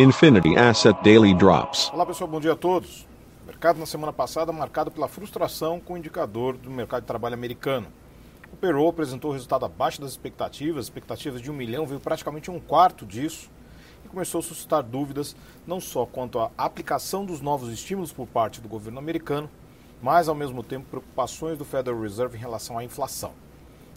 Infinity Asset Daily Drops. Olá pessoal, bom dia a todos. O mercado na semana passada marcado pela frustração com o indicador do mercado de trabalho americano. O payroll apresentou resultado abaixo das expectativas, expectativas de um milhão veio praticamente um quarto disso e começou a suscitar dúvidas não só quanto à aplicação dos novos estímulos por parte do governo americano, mas ao mesmo tempo preocupações do Federal Reserve em relação à inflação.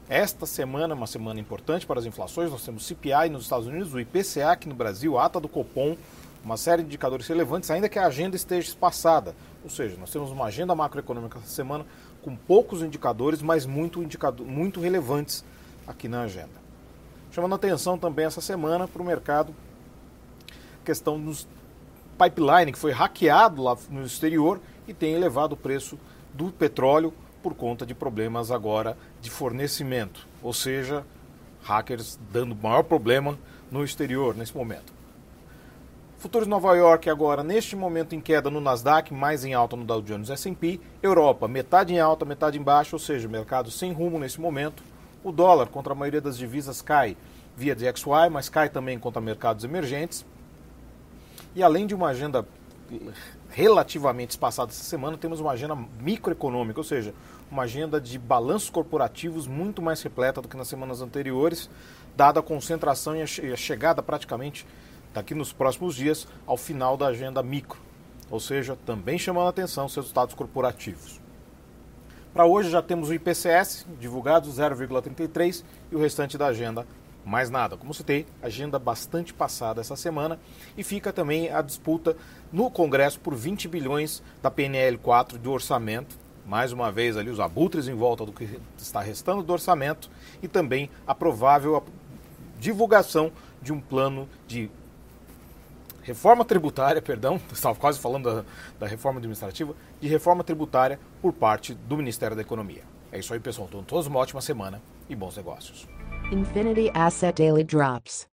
Esta semana é uma semana importante para as inflações. Nós temos CPI nos Estados Unidos, o IPCA aqui no Brasil, a ata do Copom, uma série de indicadores relevantes, ainda que a agenda esteja espaçada. Ou seja, nós temos uma agenda macroeconômica essa semana com poucos indicadores, mas muito, indicador, muito relevantes aqui na agenda. Chamando atenção também essa semana para o mercado, questão dos pipeline, que foi hackeado lá no exterior e tem elevado o preço do petróleo por conta de problemas agora de fornecimento, ou seja, hackers dando maior problema no exterior nesse momento. Futuros Nova York agora, neste momento em queda no Nasdaq, mais em alta no Dow Jones S&P. Europa, metade em alta, metade em baixa, ou seja, mercado sem rumo nesse momento. O dólar contra a maioria das divisas cai via DXY, mas cai também contra mercados emergentes. E além de uma agenda relativamente espaçada essa semana, temos uma agenda microeconômica, ou seja, uma agenda de balanços corporativos muito mais repleta do que nas semanas anteriores, dada a concentração e a chegada praticamente daqui nos próximos dias ao final da agenda micro, ou seja, também chamando a atenção os resultados corporativos. Para hoje já temos o IPCS divulgado 0,33 e o restante da agenda mais nada. Como citei, agenda bastante passada essa semana e fica também a disputa no Congresso por 20 bilhões da PNL 4 de orçamento. Mais uma vez ali os abutres em volta do que está restando do orçamento e também a provável divulgação de um plano de reforma tributária, perdão, estava quase falando da, da, reforma administrativa, de reforma tributária por parte do Ministério da Economia. É isso aí, pessoal. Então, todos uma ótima semana e bons negócios. Infinity Asset Daily Drops.